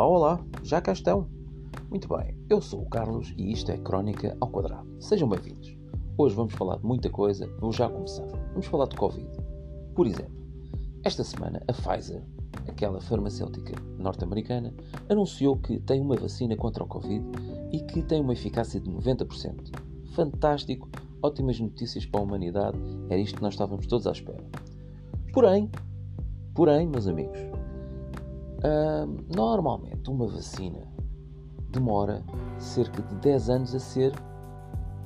Olá, olá, já cá estão. Muito bem, eu sou o Carlos e isto é Crónica ao Quadrado. Sejam bem-vindos. Hoje vamos falar de muita coisa, vou já começar. Vamos falar de Covid. Por exemplo, esta semana a Pfizer, aquela farmacêutica norte-americana, anunciou que tem uma vacina contra o Covid e que tem uma eficácia de 90%. Fantástico, ótimas notícias para a humanidade, era isto que nós estávamos todos à espera. Porém, porém, meus amigos, Uh, normalmente, uma vacina demora cerca de 10 anos a ser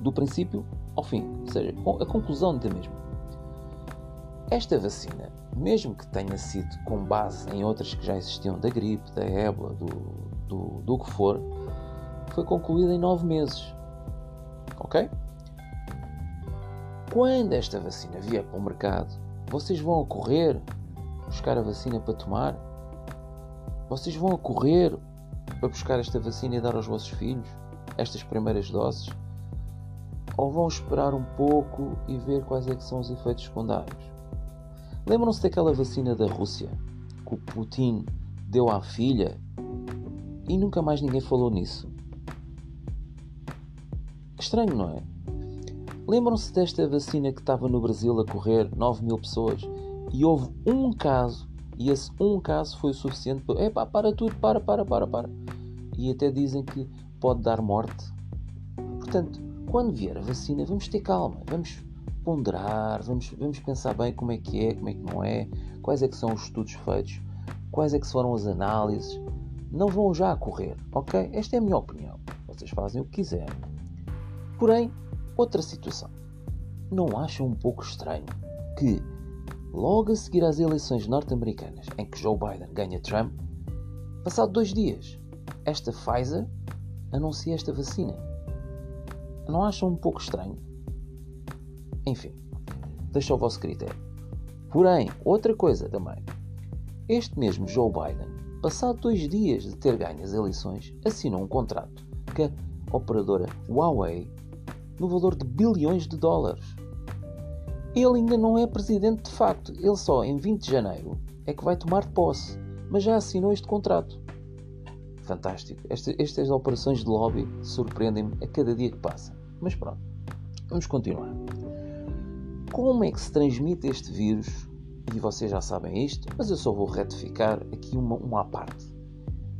do princípio ao fim, ou seja, a conclusão da mesma. Esta vacina, mesmo que tenha sido com base em outras que já existiam, da gripe, da ébola, do, do, do que for, foi concluída em 9 meses. Ok? Quando esta vacina vier para o mercado, vocês vão correr buscar a vacina para tomar? Vocês vão a correr para buscar esta vacina e dar aos vossos filhos estas primeiras doses? Ou vão esperar um pouco e ver quais é que são os efeitos secundários? Lembram-se daquela vacina da Rússia que o Putin deu à filha e nunca mais ninguém falou nisso? Estranho, não é? Lembram-se desta vacina que estava no Brasil a correr 9 mil pessoas e houve um caso e esse um caso foi o suficiente para. Epá, para tudo, para, para, para, para. E até dizem que pode dar morte. Portanto, quando vier a vacina, vamos ter calma, vamos ponderar, vamos, vamos pensar bem como é que é, como é que não é, quais é que são os estudos feitos, quais é que foram as análises. Não vão já correr, ok? Esta é a minha opinião. Vocês fazem o que quiserem. Porém, outra situação. Não acham um pouco estranho que logo a seguir às eleições norte-americanas, em que Joe Biden ganha Trump, passado dois dias, esta Pfizer anuncia esta vacina. Não acham um pouco estranho? Enfim, deixa ao vosso critério. Porém, outra coisa também. Este mesmo Joe Biden, passado dois dias de ter ganho as eleições, assinou um contrato com a operadora Huawei no valor de bilhões de dólares ele ainda não é presidente de facto, ele só em 20 de janeiro é que vai tomar posse, mas já assinou este contrato. Fantástico. Estas, estas operações de lobby surpreendem-me a cada dia que passa. Mas pronto, vamos continuar. Como é que se transmite este vírus? E vocês já sabem isto, mas eu só vou retificar aqui uma, uma à parte.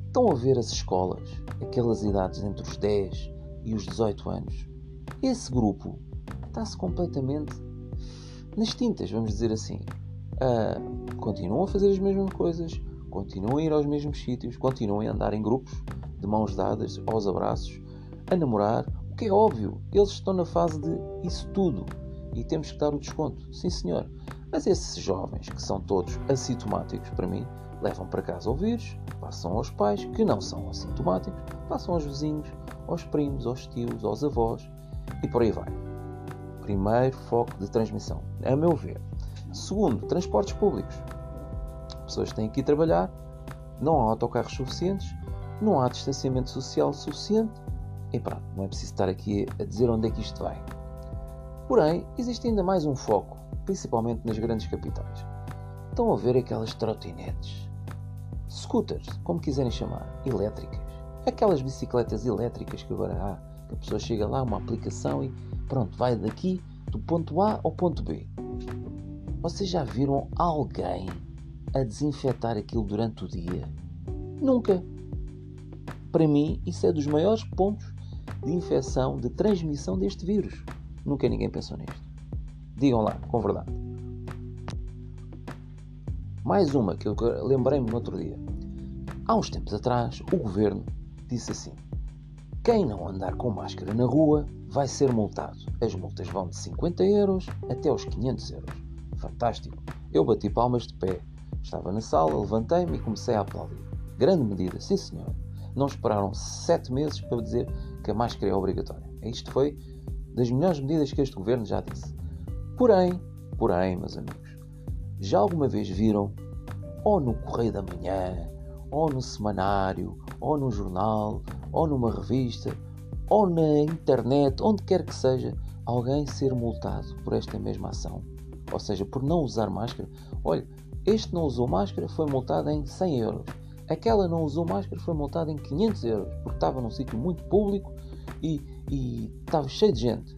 Estão a ver as escolas, aquelas idades entre os 10 e os 18 anos? Esse grupo está-se completamente nas tintas, vamos dizer assim. Uh, continuam a fazer as mesmas coisas, continuam a ir aos mesmos sítios, continuam a andar em grupos, de mãos dadas, aos abraços, a namorar, o que é óbvio, eles estão na fase de isso tudo e temos que dar o desconto, sim senhor. Mas esses jovens, que são todos assintomáticos para mim, levam para casa o vírus, passam aos pais, que não são assintomáticos, passam aos vizinhos, aos primos, aos tios, aos avós e por aí vai primeiro foco de transmissão, a meu ver. Segundo, transportes públicos. Pessoas têm que ir trabalhar, não há autocarros suficientes, não há distanciamento social suficiente e pronto, não é preciso estar aqui a dizer onde é que isto vai. Porém, existe ainda mais um foco, principalmente nas grandes capitais. Estão a ver aquelas trotinetes, scooters, como quiserem chamar, elétricas. Aquelas bicicletas elétricas que agora há a pessoa chega lá, uma aplicação e pronto, vai daqui do ponto A ao ponto B. Vocês já viram alguém a desinfetar aquilo durante o dia? Nunca. Para mim, isso é dos maiores pontos de infecção, de transmissão deste vírus. Nunca ninguém pensou nisto. Digam lá, com verdade. Mais uma que eu lembrei-me no outro dia. Há uns tempos atrás, o governo disse assim: quem não andar com máscara na rua vai ser multado. As multas vão de 50 euros até aos 500 euros. Fantástico! Eu bati palmas de pé. Estava na sala, levantei-me e comecei a aplaudir. Grande medida, sim senhor. Não esperaram sete meses para dizer que a máscara é obrigatória. Isto foi das melhores medidas que este governo já disse. Porém, porém, meus amigos, já alguma vez viram, ou no Correio da Manhã, ou no semanário, ou no jornal, ou numa revista, ou na internet, onde quer que seja, alguém ser multado por esta mesma ação. Ou seja, por não usar máscara. Olha, este não usou máscara, foi multado em 100 euros. Aquela não usou máscara foi multada em 500 euros porque estava num sítio muito público e, e estava cheio de gente.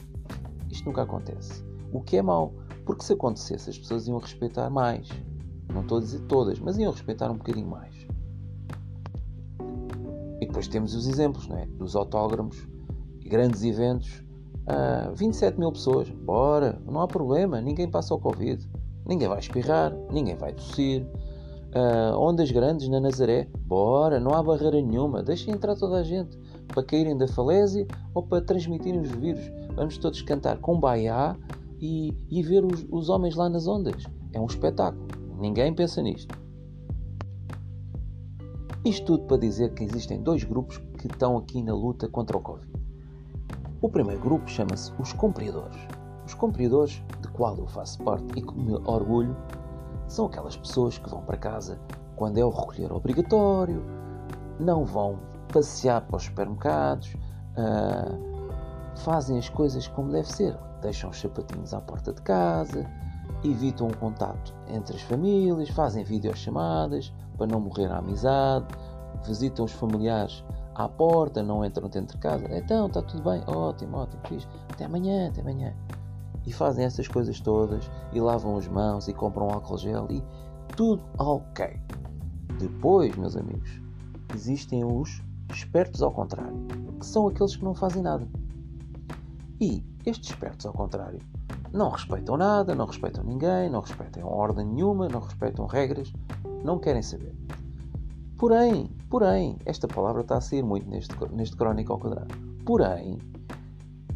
Isto nunca acontece. O que é mau, porque se acontecesse as pessoas iam respeitar mais. Não estou a dizer todas, mas iam respeitar um bocadinho mais. E depois temos os exemplos não é? dos autógrafos grandes eventos. Ah, 27 mil pessoas, bora, não há problema, ninguém passa o Covid, ninguém vai espirrar, ninguém vai tossir. Uh, ondas grandes na Nazaré, bora, não há barreira nenhuma, deixem entrar toda a gente para caírem da falésia ou para transmitirem os vírus. Vamos todos cantar com baiá e, e ver os, os homens lá nas ondas. É um espetáculo, ninguém pensa nisto. Isto tudo para dizer que existem dois grupos que estão aqui na luta contra o Covid. O primeiro grupo chama-se os cumpridores. Os cumpridores, de qual eu faço parte e com me orgulho, são aquelas pessoas que vão para casa quando é o recolher obrigatório, não vão passear para os supermercados, uh, fazem as coisas como deve ser, deixam os sapatinhos à porta de casa, evitam o contato entre as famílias, fazem videochamadas, para não morrer a amizade, visitam os familiares à porta, não entram dentro de casa. Então, está tudo bem? Ótimo, ótimo, fiz. Até amanhã, até amanhã. E fazem essas coisas todas e lavam as mãos e compram álcool gel e tudo ok. Depois, meus amigos, existem os espertos ao contrário, que são aqueles que não fazem nada. E estes espertos ao contrário não respeitam nada, não respeitam ninguém, não respeitam ordem nenhuma, não respeitam regras, não querem saber. Porém, porém, esta palavra está a sair muito neste, neste crónico ao quadrado. Porém,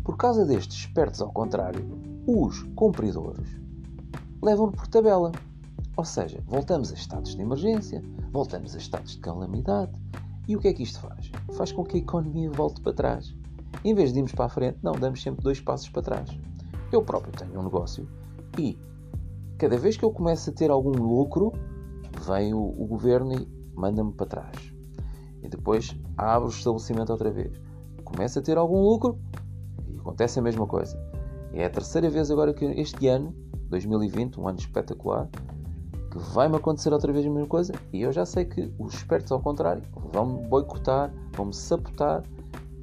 por causa destes espertos ao contrário, os cumpridores levam-no por tabela. Ou seja, voltamos a estados de emergência, voltamos a estados de calamidade. E o que é que isto faz? Faz com que a economia volte para trás. Em vez de irmos para a frente, não, damos sempre dois passos para trás. Eu próprio tenho um negócio e cada vez que eu começo a ter algum lucro, vem o, o governo e manda-me para trás. E depois abre o estabelecimento outra vez. Começa a ter algum lucro e acontece a mesma coisa. É a terceira vez agora que este ano, 2020, um ano espetacular, que vai-me acontecer outra vez a mesma coisa e eu já sei que os espertos, ao contrário, vão-me boicotar, vão-me sabotar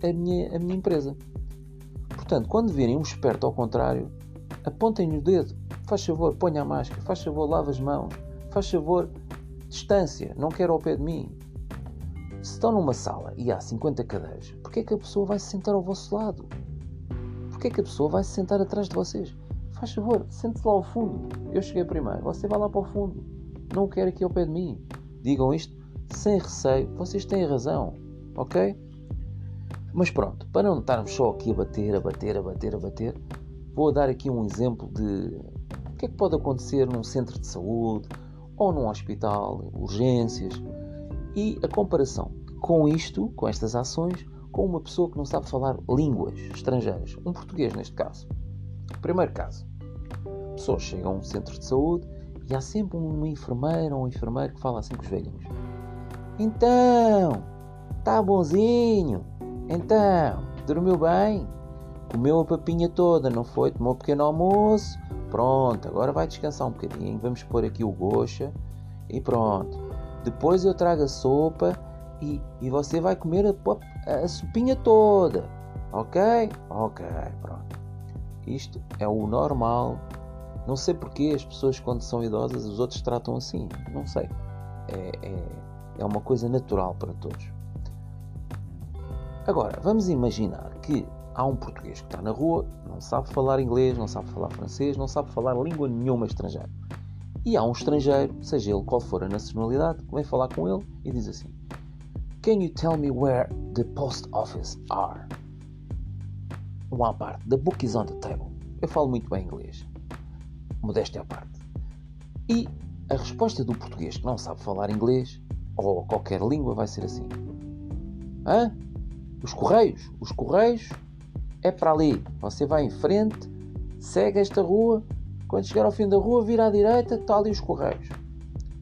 a minha, a minha empresa. Portanto, quando virem um esperto ao contrário, apontem-lhe o dedo, faz favor, ponha a máscara, faz favor, lave as mãos, faz favor, distância, não quero ao pé de mim. Se estão numa sala e há 50 cadeiras, porquê é que a pessoa vai se sentar ao vosso lado? Porquê é que a pessoa vai se sentar atrás de vocês? Faz favor, sente-se lá ao fundo. Eu cheguei primeiro, você vai lá para o fundo. Não quero aqui ao pé de mim. Digam isto sem receio, vocês têm razão, ok? Mas pronto, para não estarmos só aqui a bater, a bater, a bater, a bater, vou dar aqui um exemplo de o que é que pode acontecer num centro de saúde ou num hospital, urgências, e a comparação com isto, com estas ações, com uma pessoa que não sabe falar línguas estrangeiras, um português neste caso. Primeiro caso: pessoas chegam a um centro de saúde e há sempre uma enfermeira ou um enfermeiro que fala assim com os velhinhos. Então, tá bonzinho? Então, dormiu bem? Comeu a papinha toda, não foi? Tomou um pequeno almoço? Pronto, agora vai descansar um bocadinho. Vamos pôr aqui o gocha e pronto. Depois eu trago a sopa e, e você vai comer a, a, a sopinha toda. Ok? Ok, pronto. Isto é o normal. Não sei porque as pessoas, quando são idosas, os outros tratam assim. Não sei. É, é, é uma coisa natural para todos. Agora, vamos imaginar que há um português que está na rua, não sabe falar inglês, não sabe falar francês, não sabe falar língua nenhuma estrangeira. E há um estrangeiro, seja ele qual for a nacionalidade, que vem falar com ele e diz assim: Can you tell me where the post office are? Uma parte. The book is on the table. Eu falo muito bem inglês. Modéstia à parte. E a resposta do português que não sabe falar inglês ou qualquer língua vai ser assim: Hã? Os correios? Os correios é para ali. Você vai em frente, segue esta rua. Quando chegar ao fim da rua, vira à direita, está ali os correios.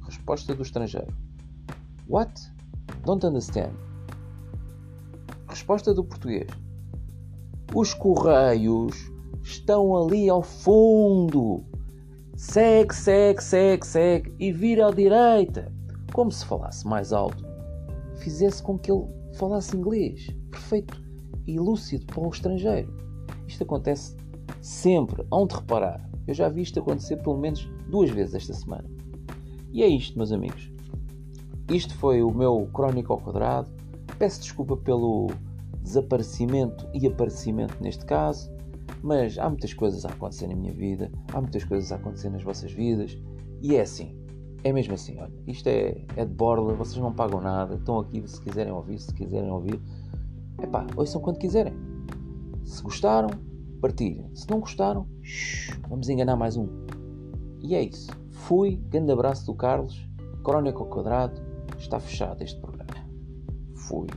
Resposta do estrangeiro: What? Don't understand. Resposta do português: Os correios estão ali ao fundo. Segue, segue, segue, segue e vira à direita. Como se falasse mais alto fizesse com que ele falasse inglês perfeito e lúcido para o estrangeiro. Isto acontece sempre, hão de reparar. Eu já vi isto acontecer pelo menos duas vezes esta semana. E é isto, meus amigos. Isto foi o meu Crónico ao Quadrado. Peço desculpa pelo desaparecimento e aparecimento neste caso, mas há muitas coisas a acontecer na minha vida, há muitas coisas a acontecer nas vossas vidas, e é assim. É mesmo assim, olha, isto é, é de borla, vocês não pagam nada, estão aqui se quiserem ouvir, se quiserem ouvir. Epá, ouçam quando quiserem. Se gostaram, partilhem. Se não gostaram, shh, vamos enganar mais um. E é isso. Fui, grande abraço do Carlos, Crónica ao Quadrado, está fechado este programa. Fui.